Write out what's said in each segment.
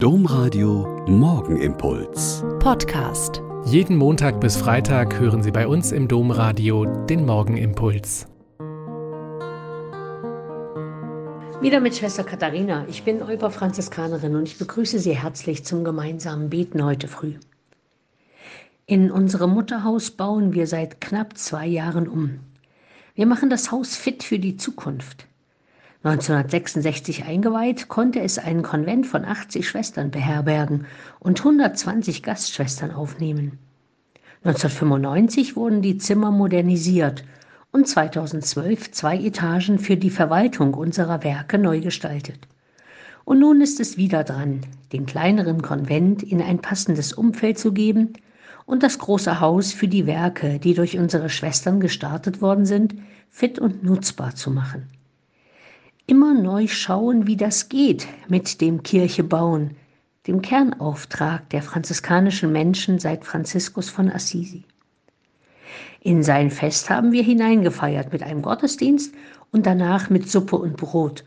Domradio Morgenimpuls. Podcast. Jeden Montag bis Freitag hören Sie bei uns im Domradio den Morgenimpuls. Wieder mit Schwester Katharina. Ich bin Euper Franziskanerin und ich begrüße Sie herzlich zum gemeinsamen Beten heute früh. In unserem Mutterhaus bauen wir seit knapp zwei Jahren um. Wir machen das Haus fit für die Zukunft. 1966 eingeweiht, konnte es einen Konvent von 80 Schwestern beherbergen und 120 Gastschwestern aufnehmen. 1995 wurden die Zimmer modernisiert und 2012 zwei Etagen für die Verwaltung unserer Werke neu gestaltet. Und nun ist es wieder dran, den kleineren Konvent in ein passendes Umfeld zu geben und das große Haus für die Werke, die durch unsere Schwestern gestartet worden sind, fit und nutzbar zu machen immer neu schauen, wie das geht mit dem Kirche bauen, dem Kernauftrag der franziskanischen Menschen seit Franziskus von Assisi. In sein Fest haben wir hineingefeiert mit einem Gottesdienst und danach mit Suppe und Brot.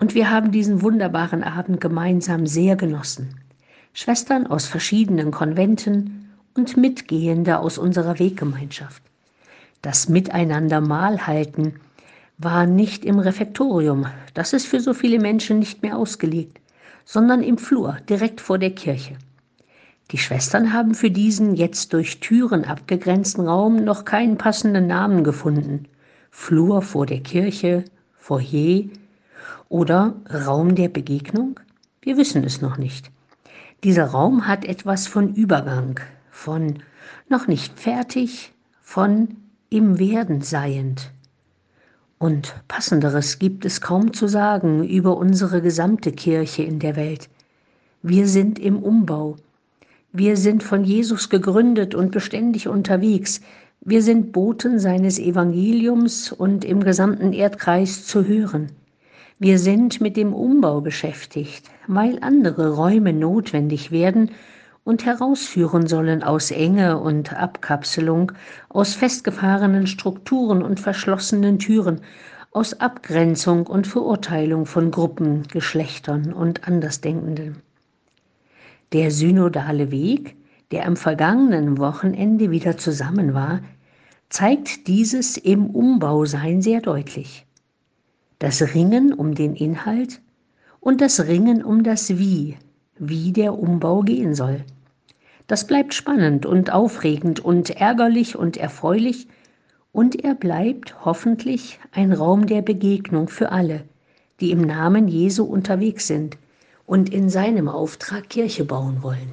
Und wir haben diesen wunderbaren Abend gemeinsam sehr genossen. Schwestern aus verschiedenen Konventen und Mitgehende aus unserer Weggemeinschaft. Das Miteinander Mahl halten, war nicht im Refektorium, das ist für so viele Menschen nicht mehr ausgelegt, sondern im Flur, direkt vor der Kirche. Die Schwestern haben für diesen jetzt durch Türen abgegrenzten Raum noch keinen passenden Namen gefunden. Flur vor der Kirche, Foyer oder Raum der Begegnung? Wir wissen es noch nicht. Dieser Raum hat etwas von Übergang, von noch nicht fertig, von im Werden seiend. Und passenderes gibt es kaum zu sagen über unsere gesamte Kirche in der Welt. Wir sind im Umbau. Wir sind von Jesus gegründet und beständig unterwegs. Wir sind Boten seines Evangeliums und im gesamten Erdkreis zu hören. Wir sind mit dem Umbau beschäftigt, weil andere Räume notwendig werden und herausführen sollen aus Enge und Abkapselung, aus festgefahrenen Strukturen und verschlossenen Türen, aus Abgrenzung und Verurteilung von Gruppen, Geschlechtern und Andersdenkenden. Der synodale Weg, der am vergangenen Wochenende wieder zusammen war, zeigt dieses im Umbausein sehr deutlich. Das Ringen um den Inhalt und das Ringen um das Wie wie der Umbau gehen soll. Das bleibt spannend und aufregend und ärgerlich und erfreulich und er bleibt hoffentlich ein Raum der Begegnung für alle, die im Namen Jesu unterwegs sind und in seinem Auftrag Kirche bauen wollen.